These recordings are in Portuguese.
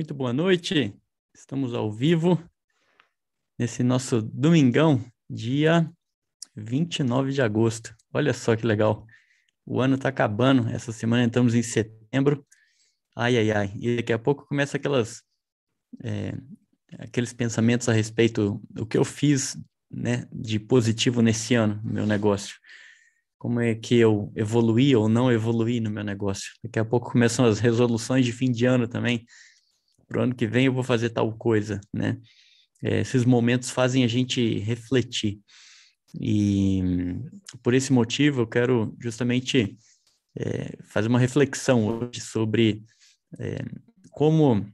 Muito boa noite. Estamos ao vivo nesse nosso domingão, dia 29 de agosto. Olha só que legal. O ano está acabando. Essa semana estamos em setembro. Ai, ai, ai. E daqui a pouco começa aquelas é, aqueles pensamentos a respeito do que eu fiz, né, de positivo nesse ano no meu negócio como é que eu evoluí ou não evoluí no meu negócio. Daqui a pouco começam as resoluções de fim de ano também. Para o ano que vem eu vou fazer tal coisa, né? É, esses momentos fazem a gente refletir. E por esse motivo eu quero justamente é, fazer uma reflexão hoje sobre é, como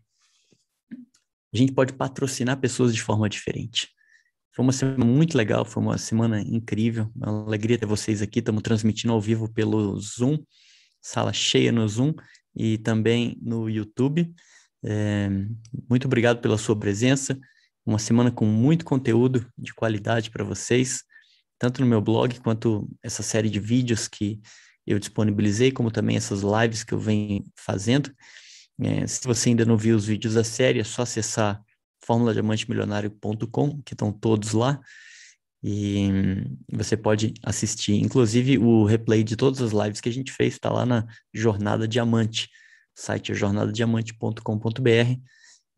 a gente pode patrocinar pessoas de forma diferente. Foi uma semana muito legal, foi uma semana incrível. É uma alegria ter vocês aqui. Estamos transmitindo ao vivo pelo Zoom, sala cheia no Zoom e também no YouTube. É, muito obrigado pela sua presença. Uma semana com muito conteúdo de qualidade para vocês, tanto no meu blog quanto essa série de vídeos que eu disponibilizei, como também essas lives que eu venho fazendo. É, se você ainda não viu os vídeos da série, é só acessar formuladiamantemilionário.com, que estão todos lá. E você pode assistir, inclusive o replay de todas as lives que a gente fez está lá na Jornada Diamante. Site é jornadadiamante.com.br.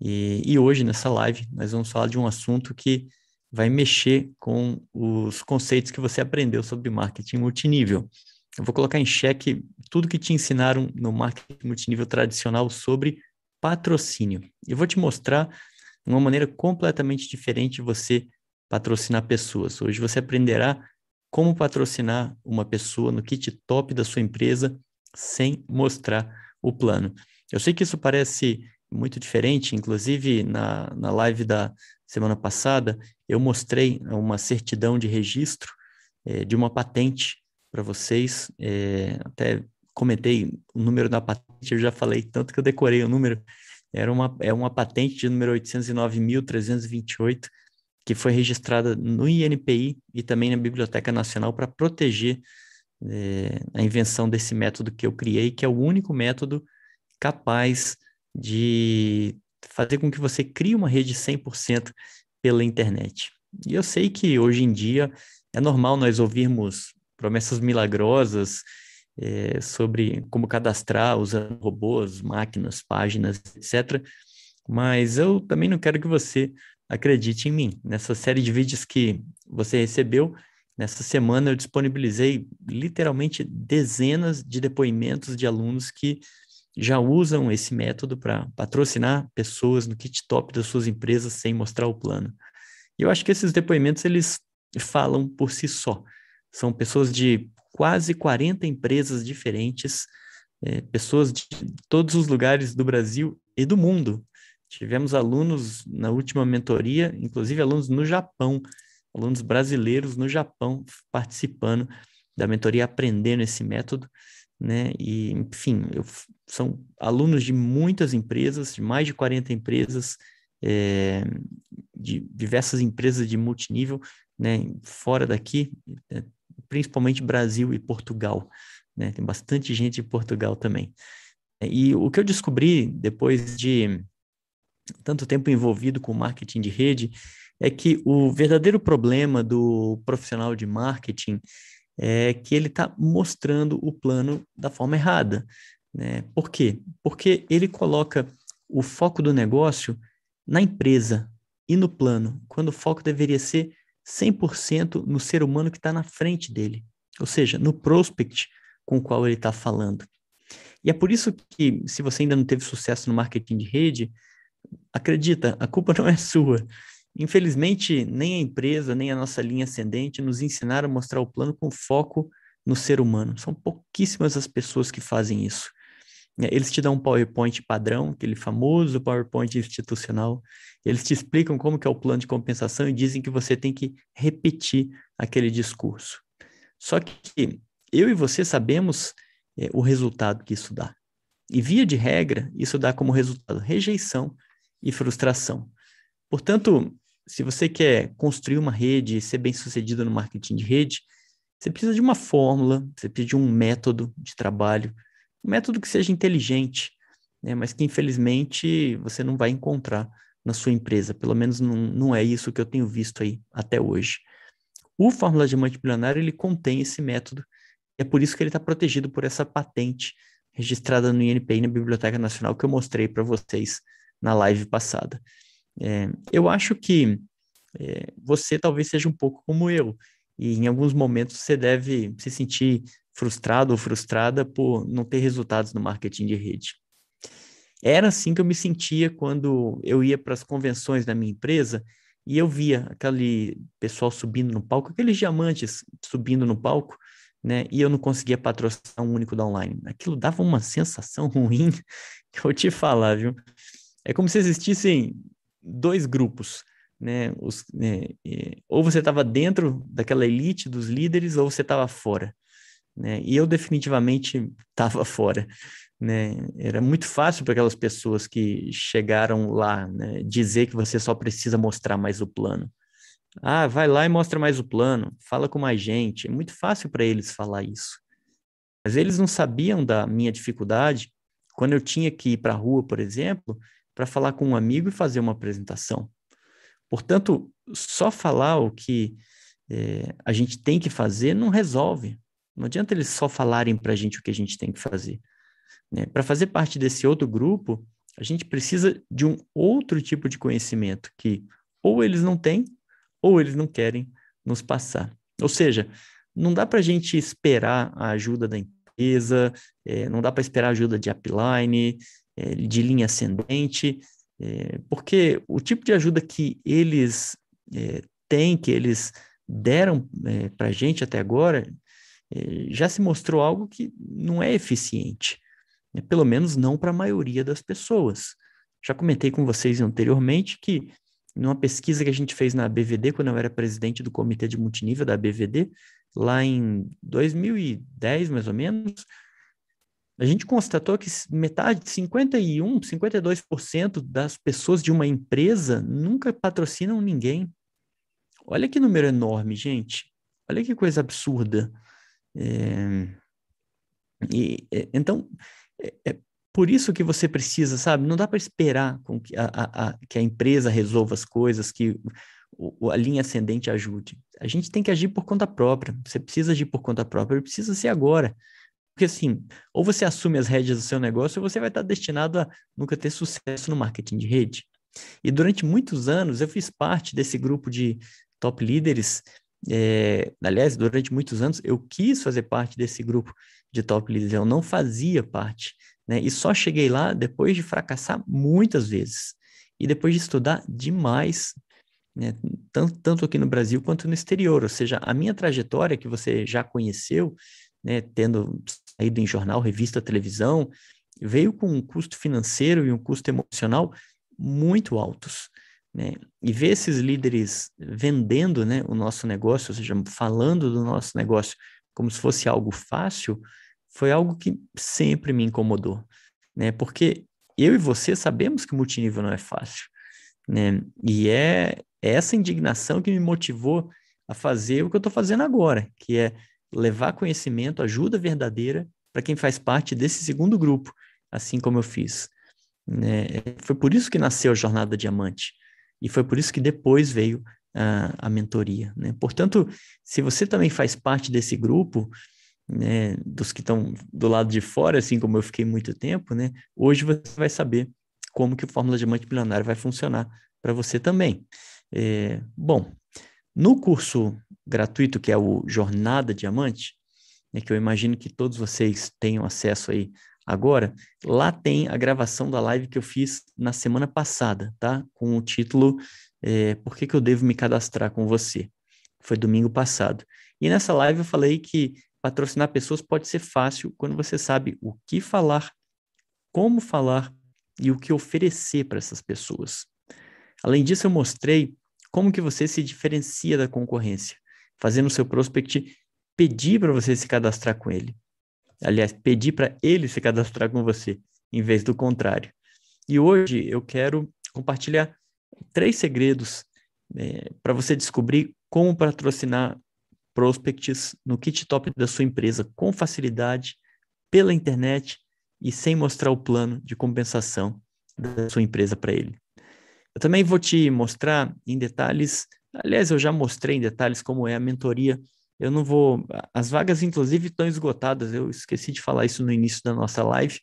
E, e hoje, nessa live, nós vamos falar de um assunto que vai mexer com os conceitos que você aprendeu sobre marketing multinível. Eu vou colocar em xeque tudo que te ensinaram no marketing multinível tradicional sobre patrocínio. Eu vou te mostrar uma maneira completamente diferente de você patrocinar pessoas. Hoje você aprenderá como patrocinar uma pessoa no kit top da sua empresa sem mostrar o plano. Eu sei que isso parece muito diferente, inclusive na, na live da semana passada, eu mostrei uma certidão de registro é, de uma patente para vocês, é, até comentei o número da patente, eu já falei tanto que eu decorei o número, era uma, é uma patente de número 809.328, que foi registrada no INPI e também na Biblioteca Nacional para proteger é, a invenção desse método que eu criei, que é o único método capaz de fazer com que você crie uma rede 100% pela internet. E eu sei que hoje em dia é normal nós ouvirmos promessas milagrosas é, sobre como cadastrar usando robôs, máquinas, páginas, etc. Mas eu também não quero que você acredite em mim. Nessa série de vídeos que você recebeu, nessa semana eu disponibilizei literalmente dezenas de depoimentos de alunos que já usam esse método para patrocinar pessoas no kit top das suas empresas sem mostrar o plano. E eu acho que esses depoimentos eles falam por si só. São pessoas de quase 40 empresas diferentes, é, pessoas de todos os lugares do Brasil e do mundo. Tivemos alunos na última mentoria, inclusive alunos no Japão, alunos brasileiros no Japão participando da mentoria, aprendendo esse método, né? E, enfim, eu, são alunos de muitas empresas, de mais de 40 empresas, é, de diversas empresas de multinível, né? Fora daqui, é, principalmente Brasil e Portugal. Né? Tem bastante gente em Portugal também. E o que eu descobri depois de tanto tempo envolvido com marketing de rede é que o verdadeiro problema do profissional de marketing é que ele está mostrando o plano da forma errada. Né? Por quê? Porque ele coloca o foco do negócio na empresa e no plano, quando o foco deveria ser 100% no ser humano que está na frente dele, ou seja, no prospect com o qual ele está falando. E é por isso que, se você ainda não teve sucesso no marketing de rede, acredita, a culpa não é sua. Infelizmente, nem a empresa, nem a nossa linha ascendente nos ensinaram a mostrar o plano com foco no ser humano. São pouquíssimas as pessoas que fazem isso. É, eles te dão um PowerPoint padrão, aquele famoso PowerPoint institucional. Eles te explicam como que é o plano de compensação e dizem que você tem que repetir aquele discurso. Só que eu e você sabemos é, o resultado que isso dá. E via de regra, isso dá como resultado rejeição e frustração. Portanto, se você quer construir uma rede e ser bem-sucedido no marketing de rede, você precisa de uma fórmula, você precisa de um método de trabalho, um método que seja inteligente, né, mas que infelizmente você não vai encontrar na sua empresa. Pelo menos não, não é isso que eu tenho visto aí até hoje. O Fórmula Diamante Bilionário, ele contém esse método, é por isso que ele está protegido por essa patente registrada no INPI na Biblioteca Nacional que eu mostrei para vocês na live passada. É, eu acho que é, você talvez seja um pouco como eu, e em alguns momentos você deve se sentir frustrado ou frustrada por não ter resultados no marketing de rede. Era assim que eu me sentia quando eu ia para as convenções da minha empresa e eu via aquele pessoal subindo no palco, aqueles diamantes subindo no palco, né? E eu não conseguia patrocinar um único da online. Aquilo dava uma sensação ruim que eu vou te falar, viu? É como se existissem dois grupos, né? Os, né? Ou você estava dentro daquela elite dos líderes, ou você estava fora, né? E eu definitivamente estava fora, né? Era muito fácil para aquelas pessoas que chegaram lá, né? Dizer que você só precisa mostrar mais o plano. Ah, vai lá e mostra mais o plano, fala com mais gente. É muito fácil para eles falar isso. Mas eles não sabiam da minha dificuldade quando eu tinha que ir para a rua, por exemplo, para falar com um amigo e fazer uma apresentação. Portanto, só falar o que é, a gente tem que fazer não resolve. Não adianta eles só falarem para a gente o que a gente tem que fazer. Né? Para fazer parte desse outro grupo, a gente precisa de um outro tipo de conhecimento que ou eles não têm ou eles não querem nos passar. Ou seja, não dá para a gente esperar a ajuda da empresa, é, não dá para esperar a ajuda de upline, de linha ascendente, é, porque o tipo de ajuda que eles é, têm, que eles deram é, para a gente até agora, é, já se mostrou algo que não é eficiente, né? pelo menos não para a maioria das pessoas. Já comentei com vocês anteriormente que numa pesquisa que a gente fez na BVD, quando eu era presidente do comitê de multinível da BVD, lá em 2010, mais ou menos, a gente constatou que metade, 51, 52% das pessoas de uma empresa nunca patrocinam ninguém. Olha que número enorme, gente. Olha que coisa absurda. É... E, é, então, é, é, por isso que você precisa, sabe? Não dá para esperar com que a, a, a, que a empresa resolva as coisas, que o, a linha ascendente ajude. A gente tem que agir por conta própria. Você precisa agir por conta própria, precisa ser agora. Porque assim, ou você assume as rédeas do seu negócio, ou você vai estar destinado a nunca ter sucesso no marketing de rede. E durante muitos anos eu fiz parte desse grupo de top líderes. É, aliás, durante muitos anos eu quis fazer parte desse grupo de top líderes, eu não fazia parte né? E só cheguei lá depois de fracassar muitas vezes e depois de estudar demais, né? tanto, tanto aqui no Brasil quanto no exterior. Ou seja, a minha trajetória que você já conheceu, né? tendo saído em jornal, revista, televisão, veio com um custo financeiro e um custo emocional muito altos. Né? E ver esses líderes vendendo né, o nosso negócio, ou seja, falando do nosso negócio como se fosse algo fácil, foi algo que sempre me incomodou, né? Porque eu e você sabemos que multinível não é fácil, né? E é essa indignação que me motivou a fazer o que eu estou fazendo agora, que é levar conhecimento, ajuda verdadeira para quem faz parte desse segundo grupo, assim como eu fiz. Né? Foi por isso que nasceu a Jornada Diamante e foi por isso que depois veio a, a mentoria. Né? Portanto, se você também faz parte desse grupo, né, dos que estão do lado de fora, assim como eu fiquei muito tempo, né, hoje você vai saber como que o Fórmula Diamante Milionário vai funcionar para você também. É, bom, no curso gratuito que é o Jornada Diamante, né, que eu imagino que todos vocês tenham acesso aí agora, lá tem a gravação da live que eu fiz na semana passada, tá? Com o título é, Por que, que eu devo me cadastrar com você? Foi domingo passado. E nessa live eu falei que patrocinar pessoas pode ser fácil quando você sabe o que falar, como falar e o que oferecer para essas pessoas. Além disso, eu mostrei como que você se diferencia da concorrência, fazendo o seu prospect pedir para você se cadastrar com ele. Aliás, pedir para ele se cadastrar com você, em vez do contrário. E hoje eu quero compartilhar três segredos é, para você descobrir como patrocinar prospects no kit top da sua empresa com facilidade, pela internet e sem mostrar o plano de compensação da sua empresa para ele. Eu também vou te mostrar em detalhes, aliás, eu já mostrei em detalhes como é a mentoria. Eu não vou. As vagas, inclusive, estão esgotadas. Eu esqueci de falar isso no início da nossa live,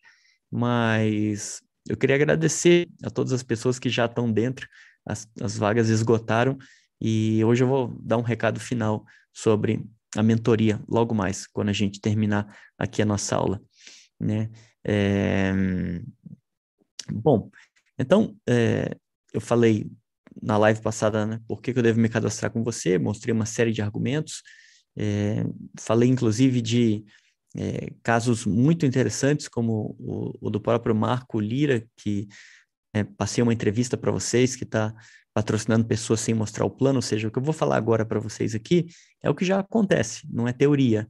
mas eu queria agradecer a todas as pessoas que já estão dentro. As, as vagas esgotaram e hoje eu vou dar um recado final sobre a mentoria logo mais, quando a gente terminar aqui a nossa aula, né? É... Bom, então, é... eu falei na live passada, né, por que, que eu devo me cadastrar com você, mostrei uma série de argumentos, é... falei inclusive de é, casos muito interessantes, como o, o, do próprio Marco Lira, que é, passei uma entrevista para vocês, que está patrocinando pessoas sem mostrar o plano, ou seja, o que eu vou falar agora para vocês aqui é o que já acontece, não é teoria.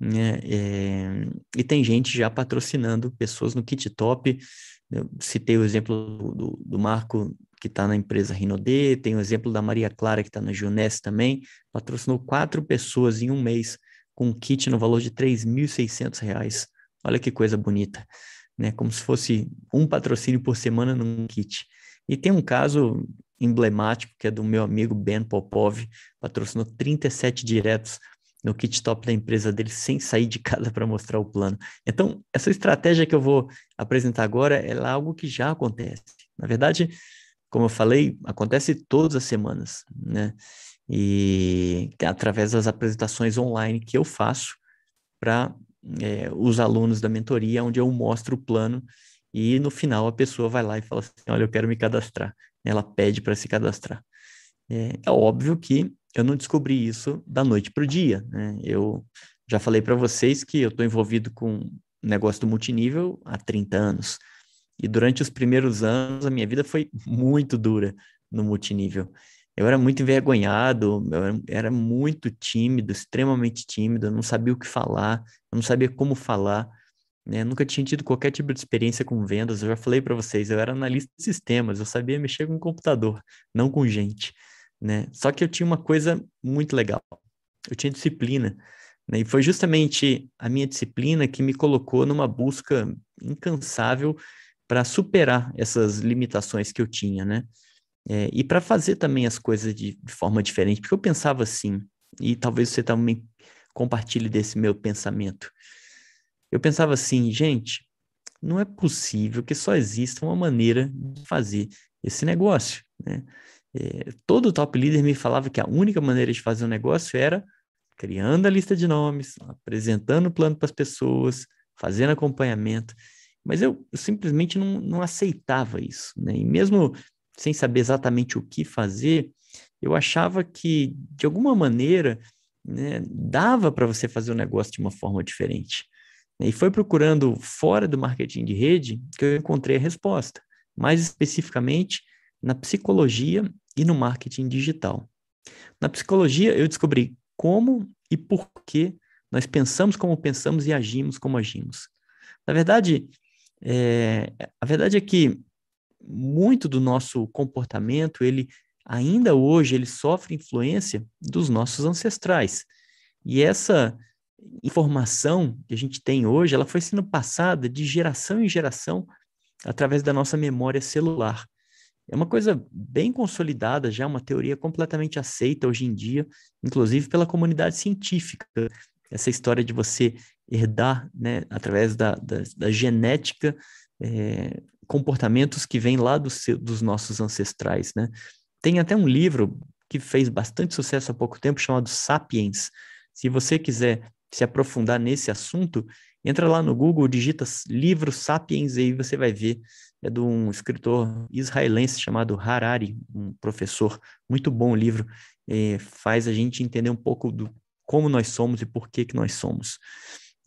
Né? É, e tem gente já patrocinando pessoas no Kit Top. Eu citei o exemplo do, do Marco, que está na empresa Rinode, tem o exemplo da Maria Clara, que está na Juness também, patrocinou quatro pessoas em um mês com um kit no valor de R$ 3.600. Olha que coisa bonita, né? Como se fosse um patrocínio por semana num kit. E tem um caso emblemático, que é do meu amigo Ben Popov, patrocinou 37 diretos no kit top da empresa dele sem sair de casa para mostrar o plano. Então, essa estratégia que eu vou apresentar agora é algo que já acontece. Na verdade, como eu falei, acontece todas as semanas, né? E através das apresentações online que eu faço para é, os alunos da mentoria, onde eu mostro o plano e no final a pessoa vai lá e fala assim: Olha, eu quero me cadastrar ela pede para se cadastrar. É, é, óbvio que eu não descobri isso da noite para o dia. Né? Eu já falei para vocês que eu estou envolvido com negócio do multinível há 30 anos. E durante os primeiros anos, a minha vida foi muito dura no multinível. Eu era muito envergonhado, eu era muito tímido, extremamente tímido, eu não sabia o que falar, eu não sabia como falar. Né? Nunca tinha tido qualquer tipo de experiência com vendas. Eu já falei para vocês, eu era analista de sistemas, eu sabia mexer com computador, não com gente. Né? Só que eu tinha uma coisa muito legal. Eu tinha disciplina. Né? E foi justamente a minha disciplina que me colocou numa busca incansável para superar essas limitações que eu tinha, né? É, e para fazer também as coisas de, de, forma diferente, porque eu pensava assim, e talvez você também compartilhe desse meu pensamento. Eu pensava assim, gente, não é possível que só exista uma maneira de fazer esse negócio, né? É, todo top leader me falava que a única maneira de fazer um negócio era criando a lista de nomes, apresentando o plano para as pessoas, fazendo acompanhamento, mas eu, simplesmente não, não aceitava isso, né? E mesmo sem saber exatamente o que fazer, eu achava que, de alguma maneira, né, dava para você fazer o negócio de uma forma diferente. E foi procurando fora do marketing de rede que eu encontrei a resposta, mais especificamente na psicologia e no marketing digital. Na psicologia, eu descobri como e por que nós pensamos como pensamos e agimos como agimos. Na verdade, é, a verdade é que muito do nosso comportamento, ele ainda hoje, ele sofre influência dos nossos ancestrais. E essa informação que a gente tem hoje, ela foi sendo passada de geração em geração através da nossa memória celular. É uma coisa bem consolidada já, uma teoria completamente aceita hoje em dia, inclusive pela comunidade científica. Essa história de você herdar, né, através da, da, da genética, é, comportamentos que vêm lá do dos nossos ancestrais, né? Tem até um livro que fez bastante sucesso há pouco tempo chamado Sapiens. Se você quiser se aprofundar nesse assunto, entra lá no Google, digita livro Sapiens e aí você vai ver. É de um escritor israelense chamado Harari, um professor. Muito bom o livro. É, faz a gente entender um pouco do como nós somos e por que, que nós somos.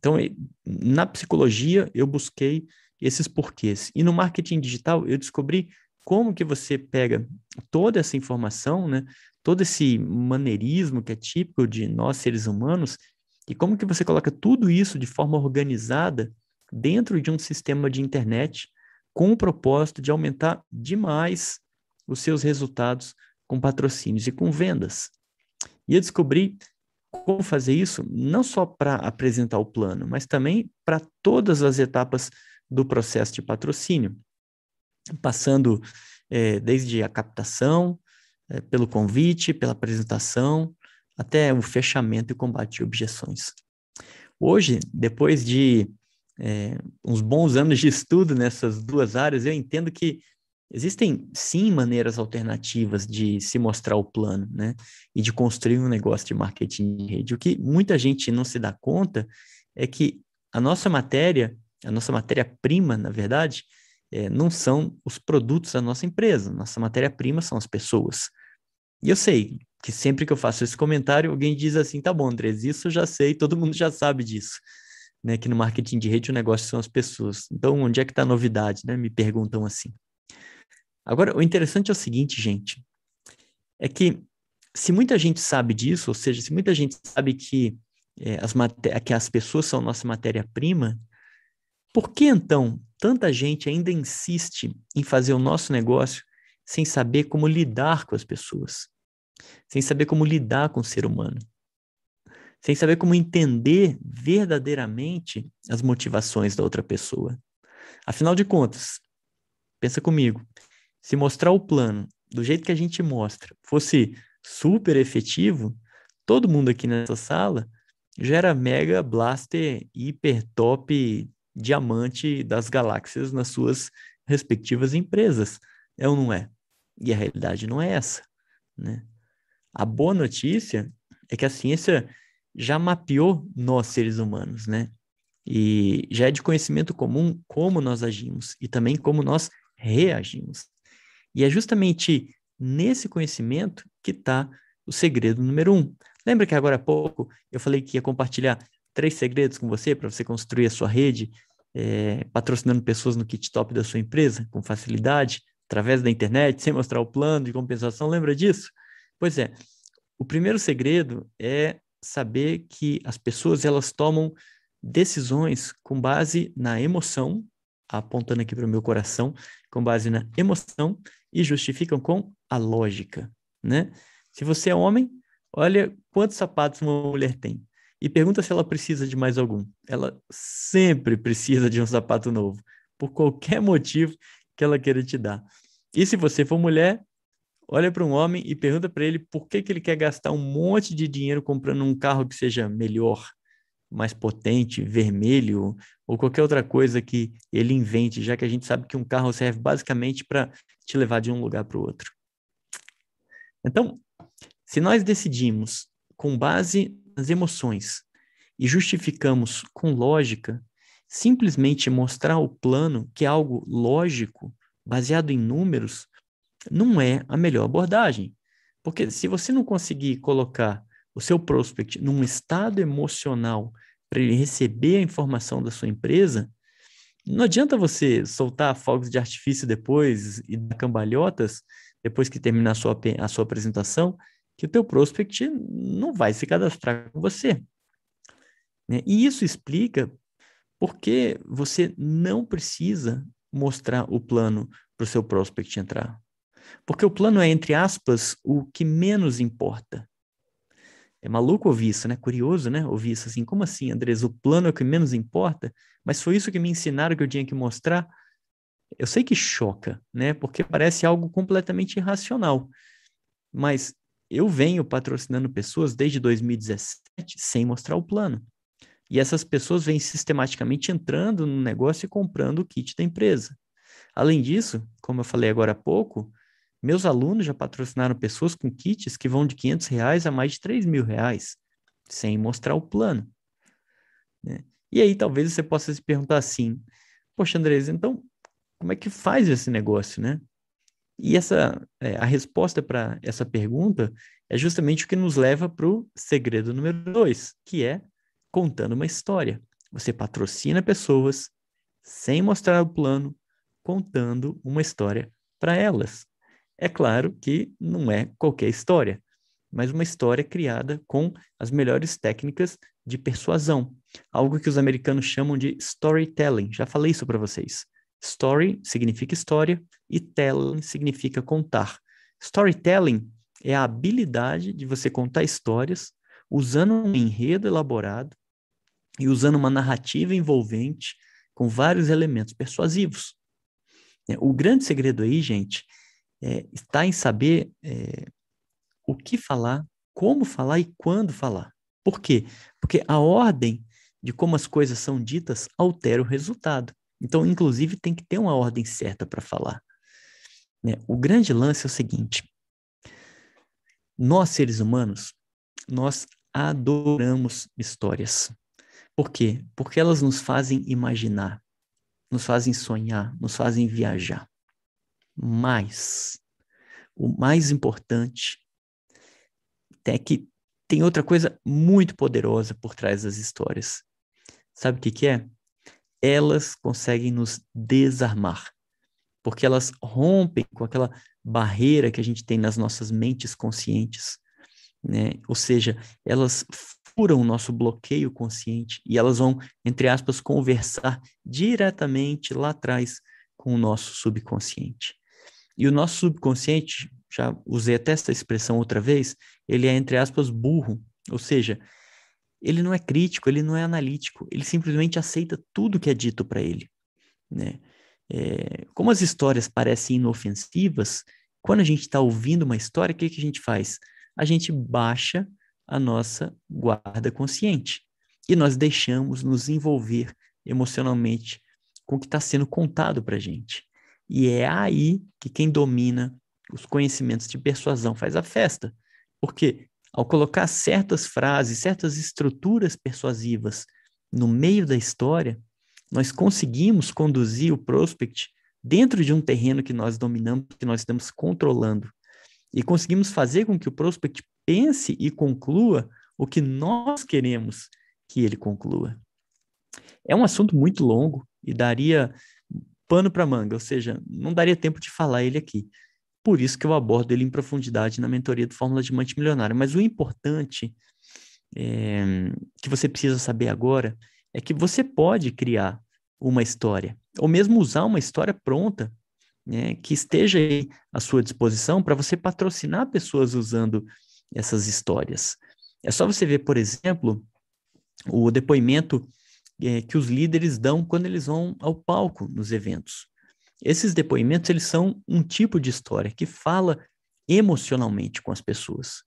Então, na psicologia, eu busquei esses porquês. E no marketing digital, eu descobri como que você pega toda essa informação, né, todo esse maneirismo que é típico de nós seres humanos e como que você coloca tudo isso de forma organizada dentro de um sistema de internet com o propósito de aumentar demais os seus resultados com patrocínios e com vendas. E eu descobri como fazer isso não só para apresentar o plano, mas também para todas as etapas do processo de patrocínio, passando é, desde a captação, é, pelo convite, pela apresentação, até o fechamento e combate de objeções. Hoje, depois de é, uns bons anos de estudo nessas duas áreas, eu entendo que existem sim maneiras alternativas de se mostrar o plano, né? E de construir um negócio de marketing de rede. O que muita gente não se dá conta é que a nossa matéria, a nossa matéria-prima, na verdade, é, não são os produtos da nossa empresa. Nossa matéria-prima são as pessoas. E eu sei que sempre que eu faço esse comentário, alguém diz assim: tá bom, Andrés, isso eu já sei, todo mundo já sabe disso. Né, que no marketing de rede o negócio são as pessoas. Então, onde é que está a novidade? Né? Me perguntam assim. Agora, o interessante é o seguinte, gente, é que se muita gente sabe disso, ou seja, se muita gente sabe que, é, as, que as pessoas são nossa matéria-prima, por que então tanta gente ainda insiste em fazer o nosso negócio sem saber como lidar com as pessoas? sem saber como lidar com o ser humano, sem saber como entender verdadeiramente as motivações da outra pessoa. Afinal de contas, pensa comigo, se mostrar o plano do jeito que a gente mostra fosse super efetivo, todo mundo aqui nessa sala já era mega blaster hiper top diamante das galáxias nas suas respectivas empresas. É ou não é? E a realidade não é essa, né? A boa notícia é que a ciência já mapeou nós seres humanos, né? E já é de conhecimento comum como nós agimos e também como nós reagimos. E é justamente nesse conhecimento que está o segredo número um. Lembra que agora há pouco eu falei que ia compartilhar três segredos com você para você construir a sua rede, é, patrocinando pessoas no kit top da sua empresa com facilidade, através da internet, sem mostrar o plano de compensação? Lembra disso? Pois é, o primeiro segredo é saber que as pessoas elas tomam decisões com base na emoção, apontando aqui para o meu coração, com base na emoção e justificam com a lógica, né? Se você é homem, olha quantos sapatos uma mulher tem e pergunta se ela precisa de mais algum. Ela sempre precisa de um sapato novo, por qualquer motivo que ela queira te dar. E se você for mulher, olha para um homem e pergunta para ele por que, que ele quer gastar um monte de dinheiro comprando um carro que seja melhor, mais potente, vermelho ou qualquer outra coisa que ele invente, já que a gente sabe que um carro serve basicamente para te levar de um lugar para o outro. Então, se nós decidimos com base nas emoções e justificamos com lógica, simplesmente mostrar o plano que é algo lógico, baseado em números, não é a melhor abordagem. Porque se você não conseguir colocar o seu prospect num estado emocional para ele receber a informação da sua empresa, não adianta você soltar fogos de artifício depois e dar cambalhotas depois que terminar a sua, a sua apresentação, que o teu prospect não vai se cadastrar com você. Né? E isso explica por que você não precisa mostrar o plano para o seu prospect entrar. Porque o plano é, entre aspas, o que menos importa. É maluco ouvir isso, né? Curioso, né? Ouvir isso assim. Como assim, Andrés? O plano é o que menos importa? Mas foi isso que me ensinaram que eu tinha que mostrar? Eu sei que choca, né? Porque parece algo completamente irracional. Mas eu venho patrocinando pessoas desde 2017 sem mostrar o plano. E essas pessoas vêm sistematicamente entrando no negócio e comprando o kit da empresa. Além disso, como eu falei agora há pouco, meus alunos já patrocinaram pessoas com kits que vão de 500 reais a mais de 3 mil reais, sem mostrar o plano. Né? E aí talvez você possa se perguntar assim, poxa, Andrés, então como é que faz esse negócio, né? E essa, é, a resposta para essa pergunta é justamente o que nos leva para o segredo número dois, que é contando uma história. Você patrocina pessoas sem mostrar o plano, contando uma história para elas. É claro que não é qualquer história, mas uma história criada com as melhores técnicas de persuasão, algo que os americanos chamam de storytelling. Já falei isso para vocês. Story significa história e telling significa contar. Storytelling é a habilidade de você contar histórias usando um enredo elaborado e usando uma narrativa envolvente com vários elementos persuasivos. É, o grande segredo aí, gente, é, está em saber é, o que falar, como falar e quando falar. Por quê? Porque a ordem de como as coisas são ditas altera o resultado. Então, inclusive, tem que ter uma ordem certa para falar. Né? O grande lance é o seguinte: nós, seres humanos, nós adoramos histórias. Por quê? Porque elas nos fazem imaginar, nos fazem sonhar, nos fazem viajar. Mas, o mais importante é que tem outra coisa muito poderosa por trás das histórias. Sabe o que, que é? Elas conseguem nos desarmar, porque elas rompem com aquela barreira que a gente tem nas nossas mentes conscientes, né? Ou seja, elas furam o nosso bloqueio consciente e elas vão, entre aspas, conversar diretamente lá atrás com o nosso subconsciente. E o nosso subconsciente, já usei até essa expressão outra vez, ele é, entre aspas, burro, ou seja, ele não é crítico, ele não é analítico, ele simplesmente aceita tudo que é dito para ele, né? É, como as histórias parecem inofensivas, quando a gente está ouvindo uma história, o que, que a gente faz? A gente baixa a nossa guarda consciente e nós deixamos nos envolver emocionalmente com o que está sendo contado para a gente. E é aí que quem domina os conhecimentos de persuasão faz a festa. Porque ao colocar certas frases, certas estruturas persuasivas no meio da história, nós conseguimos conduzir o prospect dentro de um terreno que nós dominamos, que nós estamos controlando. E conseguimos fazer com que o prospect pense e conclua o que nós queremos que ele conclua. É um assunto muito longo e daria pano para manga, ou seja, não daria tempo de falar ele aqui. Por isso que eu abordo ele em profundidade na mentoria do Fórmula de Diamante Milionário. Mas o importante é, que você precisa saber agora é que você pode criar uma história, ou mesmo usar uma história pronta, né, que esteja à sua disposição para você patrocinar pessoas usando essas histórias. É só você ver, por exemplo, o depoimento é, que os líderes dão quando eles vão ao palco nos eventos. Esses depoimentos, eles são um tipo de história que fala emocionalmente com as pessoas.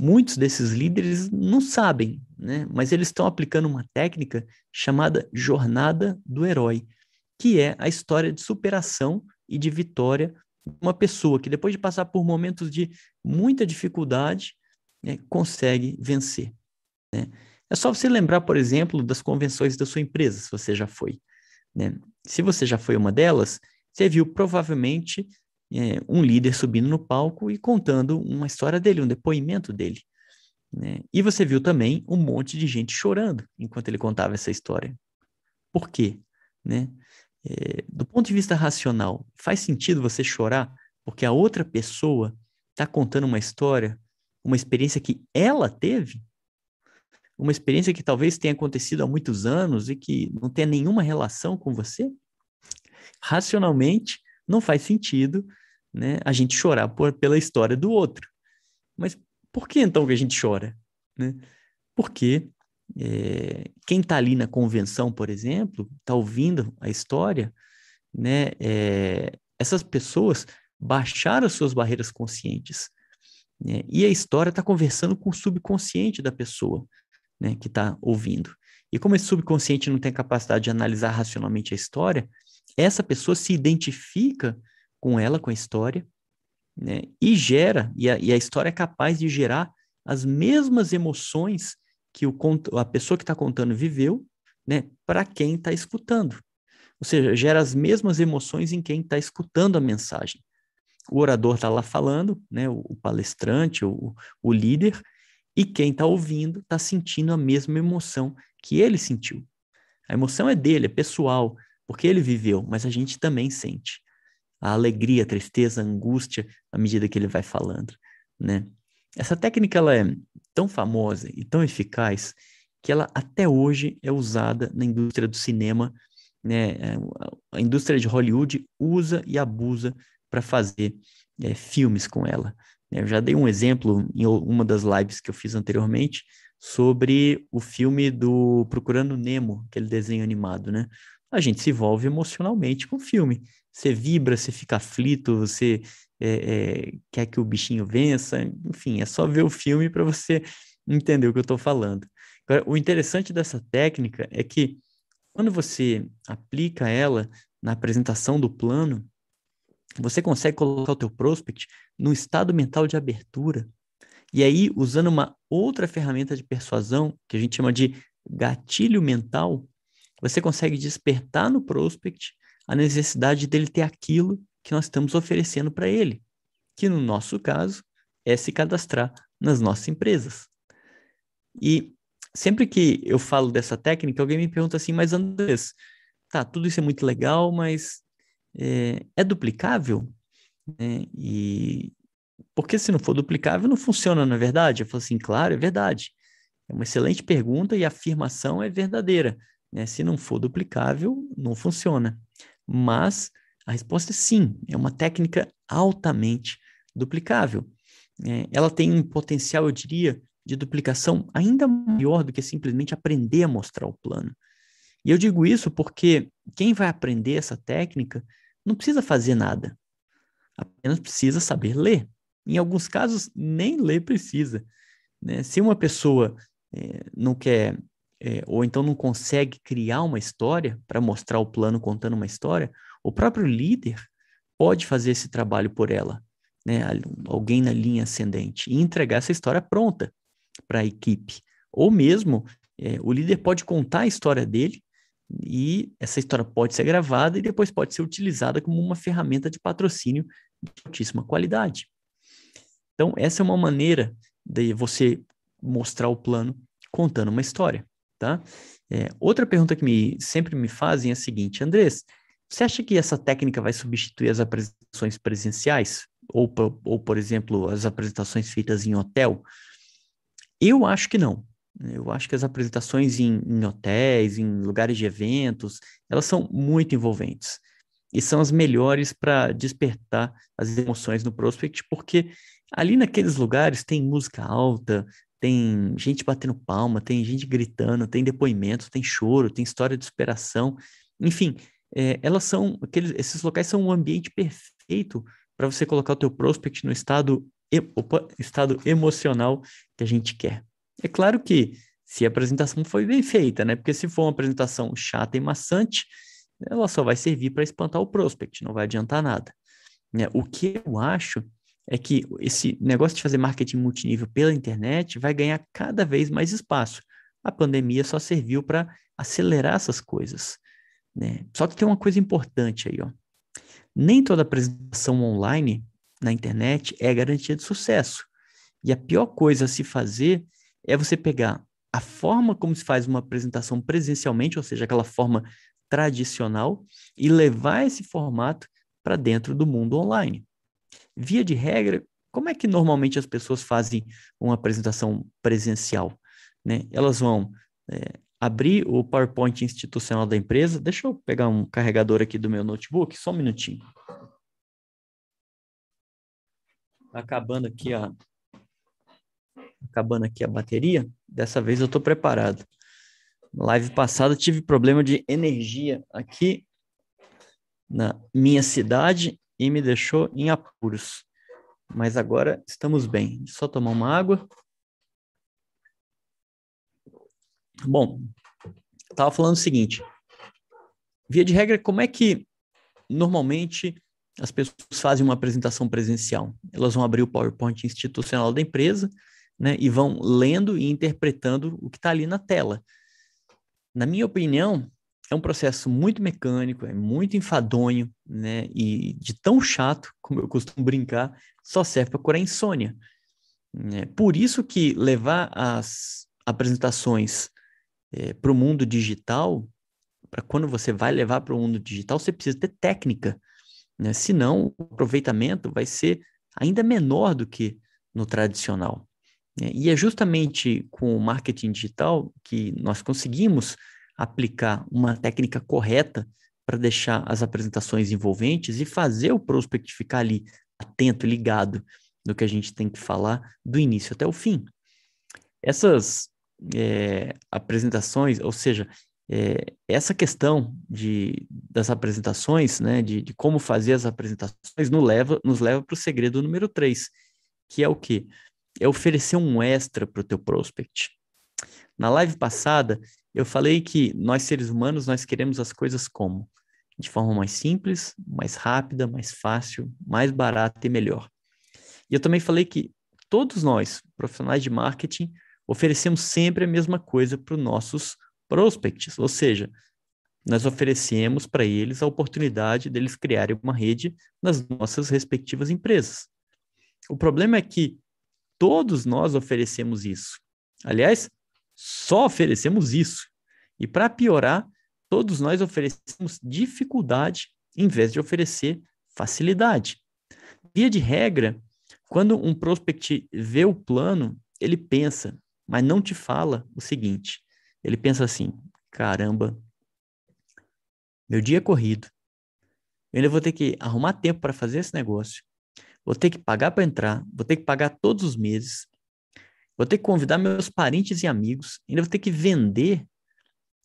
Muitos desses líderes não sabem, né? mas eles estão aplicando uma técnica chamada jornada do herói, que é a história de superação e de vitória de uma pessoa que depois de passar por momentos de muita dificuldade, né, consegue vencer. Né? É só você lembrar, por exemplo, das convenções da sua empresa, se você já foi. Né? Se você já foi uma delas, você viu provavelmente é, um líder subindo no palco e contando uma história dele, um depoimento dele. Né? E você viu também um monte de gente chorando enquanto ele contava essa história. Por quê? Né? É, do ponto de vista racional, faz sentido você chorar porque a outra pessoa está contando uma história, uma experiência que ela teve? Uma experiência que talvez tenha acontecido há muitos anos e que não tenha nenhuma relação com você? racionalmente não faz sentido né, a gente chorar por, pela história do outro. Mas por que então que a gente chora? Né? Porque é, quem está ali na convenção, por exemplo, está ouvindo a história, né, é, essas pessoas baixaram as suas barreiras conscientes. Né, e a história está conversando com o subconsciente da pessoa né, que está ouvindo. E como esse subconsciente não tem capacidade de analisar racionalmente a história, essa pessoa se identifica com ela, com a história, né? E gera, e a, e a história é capaz de gerar as mesmas emoções que o, a pessoa que está contando viveu, né? Para quem está escutando. Ou seja, gera as mesmas emoções em quem está escutando a mensagem. O orador está lá falando, né? O, o palestrante, o, o líder, e quem está ouvindo está sentindo a mesma emoção que ele sentiu. A emoção é dele, é pessoal, porque ele viveu, mas a gente também sente a alegria, a tristeza, a angústia à medida que ele vai falando, né? Essa técnica ela é tão famosa e tão eficaz que ela até hoje é usada na indústria do cinema, né? É, a indústria de Hollywood usa e abusa para fazer é, filmes com ela. Eu já dei um exemplo em uma das lives que eu fiz anteriormente sobre o filme do Procurando Nemo, aquele desenho animado, né? A gente se envolve emocionalmente com o filme. Você vibra, você fica aflito, você é, é, quer que o bichinho vença, enfim, é só ver o filme para você entender o que eu estou falando. Agora, o interessante dessa técnica é que quando você aplica ela na apresentação do plano, você consegue colocar o teu prospect no estado mental de abertura. E aí, usando uma outra ferramenta de persuasão, que a gente chama de gatilho mental, você consegue despertar no prospect a necessidade dele ter aquilo que nós estamos oferecendo para ele, que no nosso caso é se cadastrar nas nossas empresas. E sempre que eu falo dessa técnica, alguém me pergunta assim, mas Andrés, tá, tudo isso é muito legal, mas é, é duplicável? É, e porque se não for duplicável, não funciona, na é verdade? Eu falo assim, claro, é verdade. É uma excelente pergunta e a afirmação é verdadeira. Né? Se não for duplicável, não funciona. Mas a resposta é sim, é uma técnica altamente duplicável. É, ela tem um potencial, eu diria, de duplicação ainda maior do que simplesmente aprender a mostrar o plano. E eu digo isso porque quem vai aprender essa técnica não precisa fazer nada, apenas precisa saber ler. Em alguns casos, nem ler precisa. Né? Se uma pessoa é, não quer, é, ou então não consegue criar uma história para mostrar o plano contando uma história, o próprio líder pode fazer esse trabalho por ela, né? alguém na linha ascendente, e entregar essa história pronta para a equipe. Ou mesmo, é, o líder pode contar a história dele e essa história pode ser gravada e depois pode ser utilizada como uma ferramenta de patrocínio de altíssima qualidade. Então, essa é uma maneira de você mostrar o plano contando uma história, tá? É, outra pergunta que me, sempre me fazem é a seguinte, Andrés, você acha que essa técnica vai substituir as apresentações presenciais? Ou, ou por exemplo, as apresentações feitas em hotel? Eu acho que não. Eu acho que as apresentações em, em hotéis, em lugares de eventos, elas são muito envolventes. E são as melhores para despertar as emoções no prospect, porque ali naqueles lugares tem música alta, tem gente batendo palma, tem gente gritando, tem depoimento, tem choro, tem história de superação. Enfim, é, elas são aqueles, esses locais são um ambiente perfeito para você colocar o teu prospect no estado opa, estado emocional que a gente quer. É claro que se a apresentação foi bem feita, né? Porque se for uma apresentação chata e maçante, ela só vai servir para espantar o prospect, não vai adiantar nada. Né? O que eu acho é que esse negócio de fazer marketing multinível pela internet vai ganhar cada vez mais espaço. A pandemia só serviu para acelerar essas coisas. Né? Só que tem uma coisa importante aí, ó. Nem toda apresentação online na internet é garantia de sucesso. E a pior coisa a se fazer é você pegar a forma como se faz uma apresentação presencialmente, ou seja, aquela forma tradicional, e levar esse formato para dentro do mundo online. Via de regra, como é que normalmente as pessoas fazem uma apresentação presencial? Né? Elas vão é, abrir o PowerPoint institucional da empresa. Deixa eu pegar um carregador aqui do meu notebook, só um minutinho. Tá acabando aqui a acabando aqui a bateria. Dessa vez eu estou preparado. Live passada tive problema de energia aqui na minha cidade e me deixou em apuros. Mas agora estamos bem. Só tomar uma água. Bom, estava falando o seguinte. Via de regra, como é que normalmente as pessoas fazem uma apresentação presencial. Elas vão abrir o PowerPoint institucional da empresa, né, e vão lendo e interpretando o que está ali na tela. Na minha opinião, é um processo muito mecânico, é muito enfadonho, né, e de tão chato, como eu costumo brincar, só serve para curar insônia. É, por isso que levar as apresentações é, para o mundo digital, para quando você vai levar para o mundo digital, você precisa ter técnica, né? Senão, o aproveitamento vai ser ainda menor do que no tradicional. Né? E é justamente com o marketing digital que nós conseguimos aplicar uma técnica correta para deixar as apresentações envolventes e fazer o prospect ficar ali atento, ligado no que a gente tem que falar do início até o fim. Essas é, apresentações, ou seja, é, essa questão de, das apresentações, né, de, de como fazer as apresentações, nos leva, nos leva para o segredo número 3, que é o quê? É oferecer um extra para o teu prospect. Na live passada, eu falei que nós seres humanos, nós queremos as coisas como? De forma mais simples, mais rápida, mais fácil, mais barata e melhor. E eu também falei que todos nós, profissionais de marketing, oferecemos sempre a mesma coisa para os nossos prospects, ou seja, nós oferecemos para eles a oportunidade deles criarem uma rede nas nossas respectivas empresas. O problema é que todos nós oferecemos isso. Aliás, só oferecemos isso. E para piorar, todos nós oferecemos dificuldade em vez de oferecer facilidade. Via de regra, quando um prospect vê o plano, ele pensa, mas não te fala o seguinte: ele pensa assim: caramba, meu dia é corrido, eu ainda vou ter que arrumar tempo para fazer esse negócio, vou ter que pagar para entrar, vou ter que pagar todos os meses, vou ter que convidar meus parentes e amigos, ainda vou ter que vender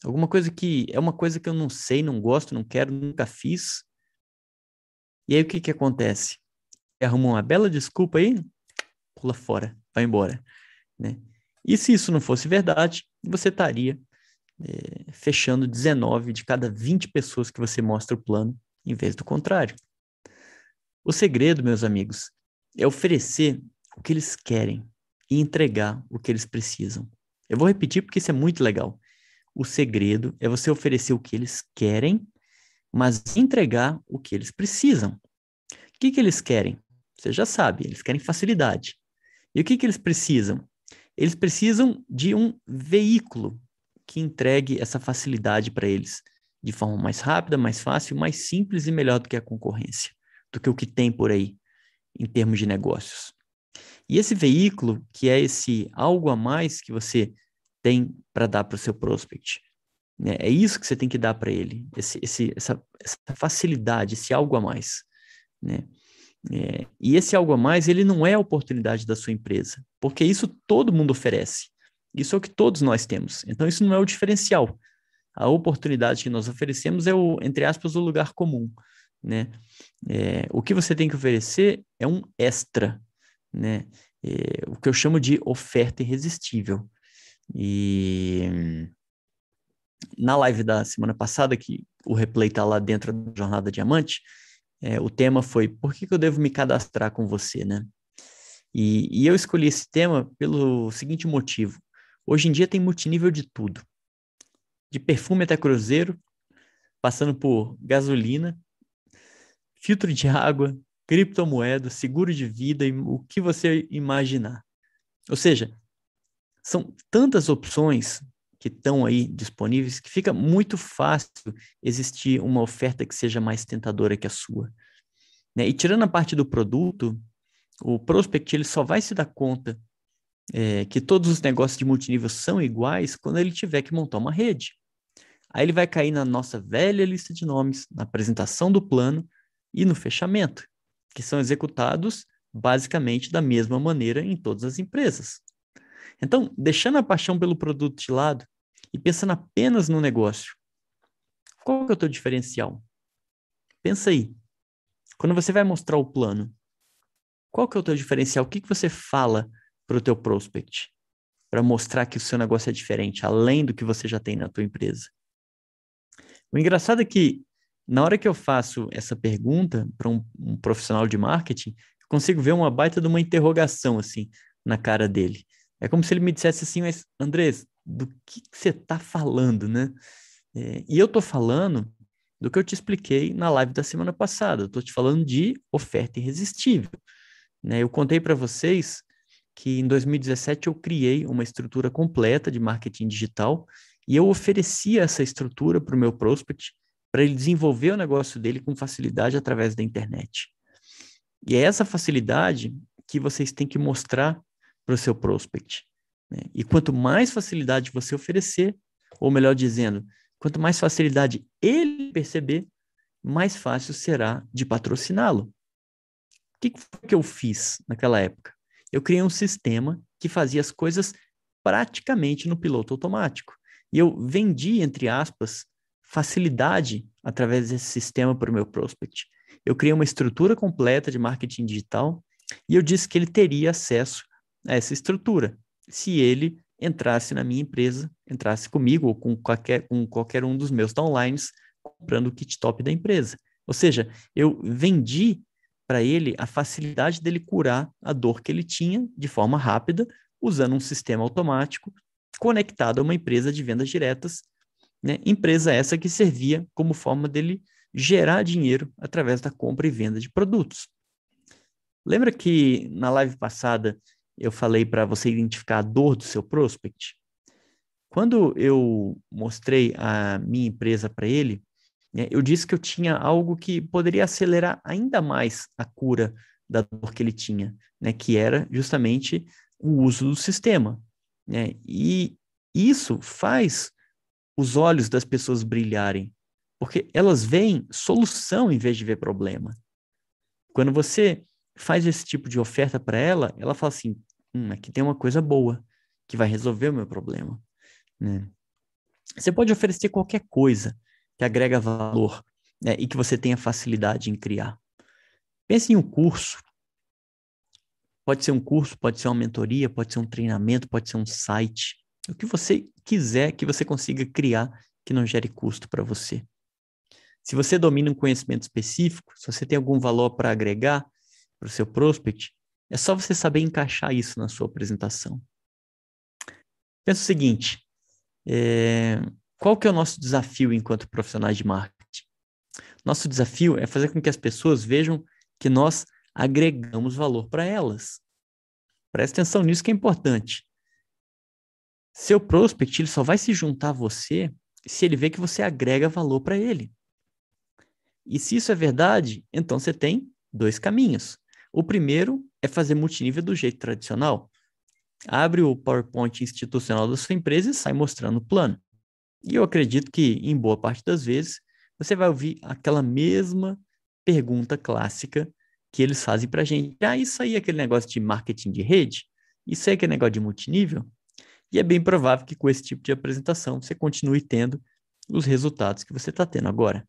alguma coisa que é uma coisa que eu não sei, não gosto, não quero, nunca fiz. E aí o que que acontece? Arruma uma bela desculpa aí, pula fora, vai embora, né? E se isso não fosse verdade, você estaria é, fechando 19 de cada 20 pessoas que você mostra o plano, em vez do contrário. O segredo, meus amigos, é oferecer o que eles querem e entregar o que eles precisam. Eu vou repetir porque isso é muito legal. O segredo é você oferecer o que eles querem, mas entregar o que eles precisam. O que, que eles querem? Você já sabe, eles querem facilidade. E o que, que eles precisam? Eles precisam de um veículo que entregue essa facilidade para eles de forma mais rápida, mais fácil, mais simples e melhor do que a concorrência, do que o que tem por aí em termos de negócios. E esse veículo, que é esse algo a mais que você tem para dar para o seu prospect, né? é isso que você tem que dar para ele, esse, esse, essa, essa facilidade, esse algo a mais. Né? É, e esse algo a mais, ele não é a oportunidade da sua empresa, porque isso todo mundo oferece. Isso é o que todos nós temos. Então, isso não é o diferencial. A oportunidade que nós oferecemos é o, entre aspas, o lugar comum, né? É, o que você tem que oferecer é um extra, né? É, o que eu chamo de oferta irresistível. E na live da semana passada, que o replay está lá dentro da Jornada Diamante, é, o tema foi por que, que, eu devo me cadastrar com você, né? E, e, eu escolhi esse tema pelo seguinte motivo. Hoje em dia tem multinível de tudo. De perfume até cruzeiro, passando por gasolina, filtro de água, criptomoeda, seguro de vida e o que você imaginar. Ou seja, são tantas opções que estão aí disponíveis, que fica muito fácil existir uma oferta que seja mais tentadora que a sua. Né? E tirando a parte do produto, o prospect ele só vai se dar conta é, que todos os negócios de multinível são iguais quando ele tiver que montar uma rede. Aí ele vai cair na nossa velha lista de nomes, na apresentação do plano e no fechamento, que são executados basicamente da mesma maneira em todas as empresas. Então, deixando a paixão pelo produto de lado e pensando apenas no negócio. Qual que é o teu diferencial? Pensa aí. Quando você vai mostrar o plano, qual que é o teu diferencial? O que, que você fala para o teu prospect? Para mostrar que o seu negócio é diferente, além do que você já tem na tua empresa. O engraçado é que, na hora que eu faço essa pergunta para um, um profissional de marketing, eu consigo ver uma baita de uma interrogação, assim, na cara dele. É como se ele me dissesse assim, mas Andrés, do que, você está falando, né? É, e eu estou falando do que eu te expliquei na live da semana passada. Estou te falando de oferta irresistível. Né? Eu contei para vocês que em 2017 eu criei uma estrutura completa de marketing digital e eu oferecia essa estrutura para o meu prospect para ele desenvolver o negócio dele com facilidade através da internet. E é essa facilidade que vocês têm que mostrar para o seu prospect. Né? E quanto mais facilidade você oferecer, ou melhor dizendo, quanto mais facilidade ele perceber, mais fácil será de patrociná-lo. O que que eu fiz naquela época? Eu criei um sistema que fazia as coisas praticamente no piloto automático. E eu vendi, entre aspas, facilidade através desse sistema para o meu prospect. Eu criei uma estrutura completa de marketing digital e eu disse que ele teria acesso a essa estrutura se ele entrasse na minha empresa, entrasse comigo ou com qualquer, com qualquer um dos meus downlines comprando o kit top da empresa. Ou seja, eu vendi para ele a facilidade dele curar a dor que ele tinha de forma rápida, usando um sistema automático conectado a uma empresa de vendas diretas, né? empresa essa que servia como forma dele gerar dinheiro através da compra e venda de produtos. Lembra que na live passada eu falei para você identificar a dor do seu prospect? Quando eu mostrei a minha empresa para ele, né, eu disse que eu tinha algo que poderia acelerar ainda mais a cura da dor que ele tinha, né, que era justamente o uso do sistema. Né? E isso faz os olhos das pessoas brilharem, porque elas veem solução em vez de ver problema. Quando você faz esse tipo de oferta para ela, ela fala assim: hum, aqui tem uma coisa boa que vai resolver o meu problema. Né? Você pode oferecer qualquer coisa que agrega valor né, e que você tenha facilidade em criar. Pense em um curso. Pode ser um curso, pode ser uma mentoria, pode ser um treinamento, pode ser um site. O que você quiser que você consiga criar que não gere custo para você. Se você domina um conhecimento específico, se você tem algum valor para agregar para o seu prospect, é só você saber encaixar isso na sua apresentação. Pensa o seguinte: é, qual que é o nosso desafio enquanto profissionais de marketing? Nosso desafio é fazer com que as pessoas vejam que nós agregamos valor para elas. Preste atenção nisso que é importante. Seu prospect ele só vai se juntar a você se ele vê que você agrega valor para ele. E se isso é verdade, então você tem dois caminhos. O primeiro é fazer multinível do jeito tradicional. Abre o PowerPoint institucional da sua empresa e sai mostrando o plano. E eu acredito que, em boa parte das vezes, você vai ouvir aquela mesma pergunta clássica que eles fazem para a gente. Ah, isso aí é aquele negócio de marketing de rede? Isso aí é aquele negócio de multinível? E é bem provável que com esse tipo de apresentação você continue tendo os resultados que você está tendo agora.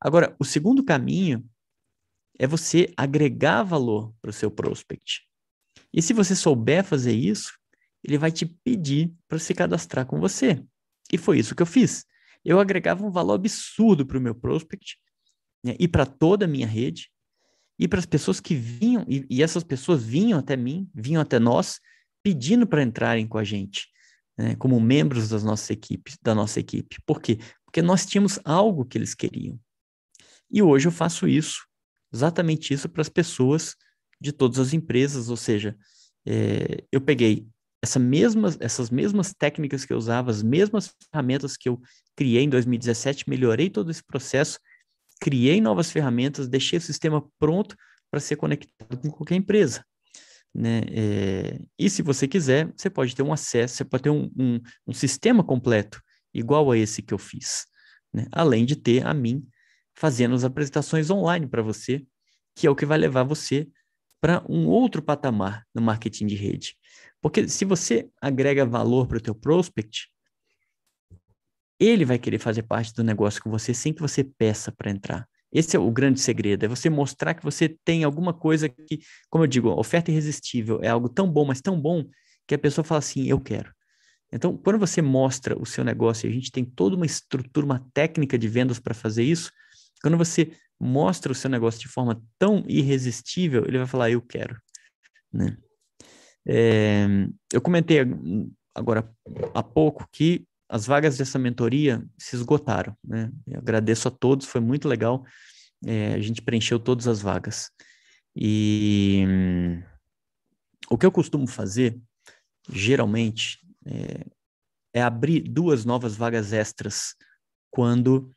Agora, o segundo caminho é você agregar valor para o seu prospect. E se você souber fazer isso, ele vai te pedir para se cadastrar com você. E foi isso que eu fiz. Eu agregava um valor absurdo para o meu prospect né, e para toda a minha rede e para as pessoas que vinham, e, e, essas pessoas vinham até mim, vinham até nós, pedindo para entrarem com a gente, né, como membros das nossas equipes, da nossa equipe. Por quê? Porque nós tínhamos algo que eles queriam. E hoje eu faço isso exatamente isso para as pessoas de todas as empresas, ou seja, é, eu peguei essa mesma, essas mesmas técnicas que eu usava, as mesmas ferramentas que eu criei em 2017, melhorei todo esse processo, criei novas ferramentas, deixei o sistema pronto para ser conectado com qualquer empresa. Né? É, e se você quiser, você pode ter um acesso, você pode ter um, um, um sistema completo, igual a esse que eu fiz, né? além de ter a mim fazendo as apresentações online para você, que é o que vai levar você para um outro patamar no marketing de rede. Porque se você agrega valor para o teu prospect, ele vai querer fazer parte do negócio com você sem que você peça para entrar. Esse é o grande segredo, é você mostrar que você tem alguma coisa que, como eu digo, oferta irresistível é algo tão bom, mas tão bom, que a pessoa fala assim, eu quero. Então, quando você mostra o seu negócio, e a gente tem toda uma estrutura, uma técnica de vendas para fazer isso, quando você mostra o seu negócio de forma tão irresistível, ele vai falar, eu quero. Né? É, eu comentei agora há pouco que as vagas dessa mentoria se esgotaram. Né? Eu agradeço a todos, foi muito legal. É, a gente preencheu todas as vagas. E hum, o que eu costumo fazer, geralmente, é, é abrir duas novas vagas extras quando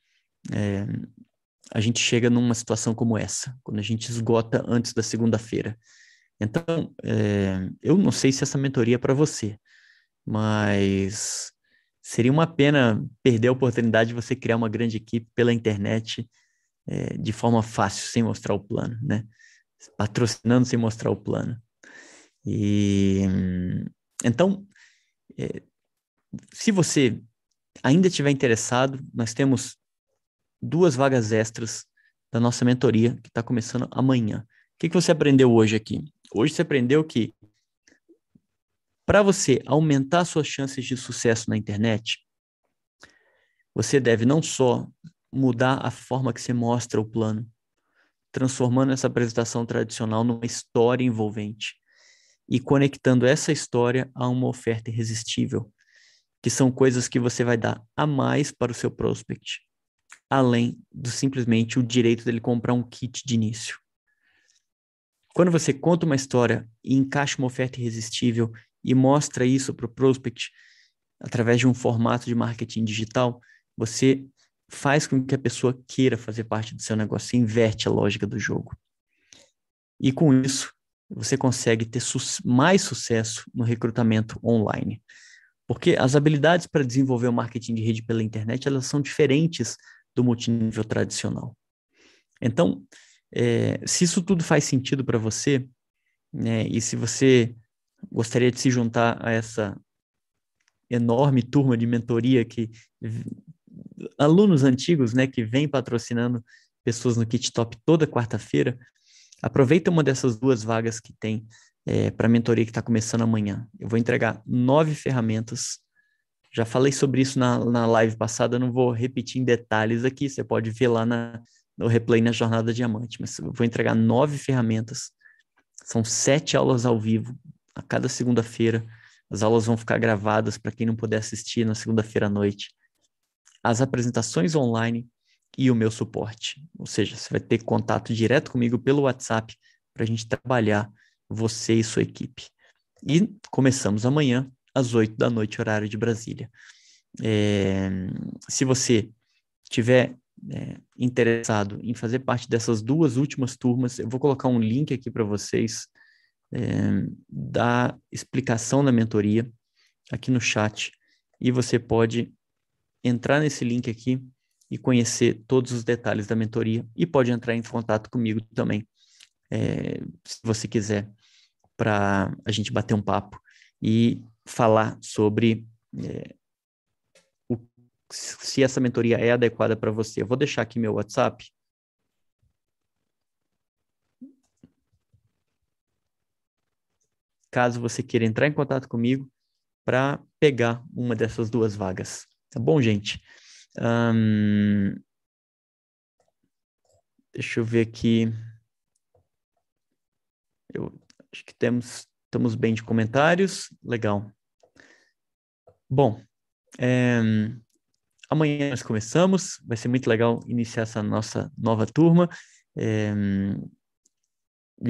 é, a gente chega numa situação como essa, quando a gente esgota antes da segunda-feira. Então, é, eu não sei se essa mentoria é para você, mas seria uma pena perder a oportunidade de você criar uma grande equipe pela internet é, de forma fácil, sem mostrar o plano, né? Patrocinando sem mostrar o plano. E então, É, se você ainda estiver interessado, nós temos duas vagas extras da nossa mentoria que está começando amanhã. O que, que você aprendeu hoje aqui? Hoje você aprendeu que para você aumentar suas chances de sucesso na internet, você deve não só mudar a forma que você mostra o plano, transformando essa apresentação tradicional numa história envolvente e conectando essa história a uma oferta irresistível, que são coisas que você vai dar a mais para o seu prospect, além do simplesmente o direito dele comprar um kit de início. Quando você conta uma história e encaixa uma oferta irresistível e mostra isso para o prospect através de um formato de marketing digital, você faz com que a pessoa queira fazer parte do seu negócio, inverte a lógica do jogo. E com isso, você consegue ter su mais sucesso no recrutamento online. Porque as habilidades para desenvolver o marketing de rede pela internet, elas são diferentes do multinível tradicional. Então, é, se isso tudo faz sentido para você, né, e se você gostaria de se juntar a essa enorme turma de mentoria que alunos antigos, né, que vem patrocinando pessoas no Kit Top toda quarta-feira, aproveita uma dessas duas vagas que tem é, para mentoria que está começando amanhã. Eu vou entregar nove ferramentas. Já falei sobre isso na, na live passada, não vou repetir em detalhes aqui, você pode ver lá na, no replay na Jornada Diamante, mas eu vou entregar nove ferramentas. São sete aulas ao vivo, a cada segunda-feira. As aulas vão ficar gravadas para quem não puder assistir na segunda-feira à noite. As apresentações online e o meu suporte. Ou seja, você vai ter contato direto comigo pelo WhatsApp para a gente trabalhar você e sua equipe. E começamos amanhã, às 8 da noite, horário de Brasília. É, se você tiver é, interessado em fazer parte dessas duas últimas turmas, eu vou colocar um link aqui para vocês é, da explicação da mentoria aqui no chat e você pode entrar nesse link aqui e conhecer todos os detalhes da mentoria e pode entrar em contato comigo também, é, se você quiser, para a gente bater um papo e falar sobre é, o, se essa mentoria é adequada para você. Eu vou deixar aqui meu WhatsApp caso você queira entrar em contato comigo para pegar uma dessas duas vagas. Tá bom, gente? Um, deixa eu ver aqui. Eu acho que temos, estamos bem de comentários. Legal. Bom, é, amanhã nós começamos. Vai ser muito legal iniciar essa nossa nova turma. É,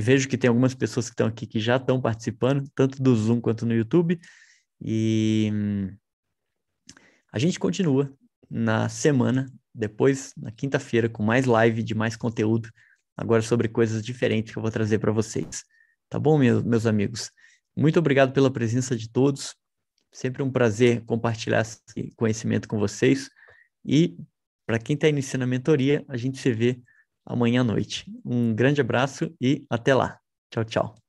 vejo que tem algumas pessoas que estão aqui que já estão participando, tanto do Zoom quanto no YouTube. E a gente continua na semana, depois, na quinta-feira, com mais live de mais conteúdo, agora sobre coisas diferentes que eu vou trazer para vocês. Tá bom, meus, amigos? Muito obrigado pela presença de todos. Sempre um prazer compartilhar esse conhecimento com vocês. E para quem está iniciando a mentoria, a gente se vê amanhã à noite. Um grande abraço e até lá. Tchau, tchau.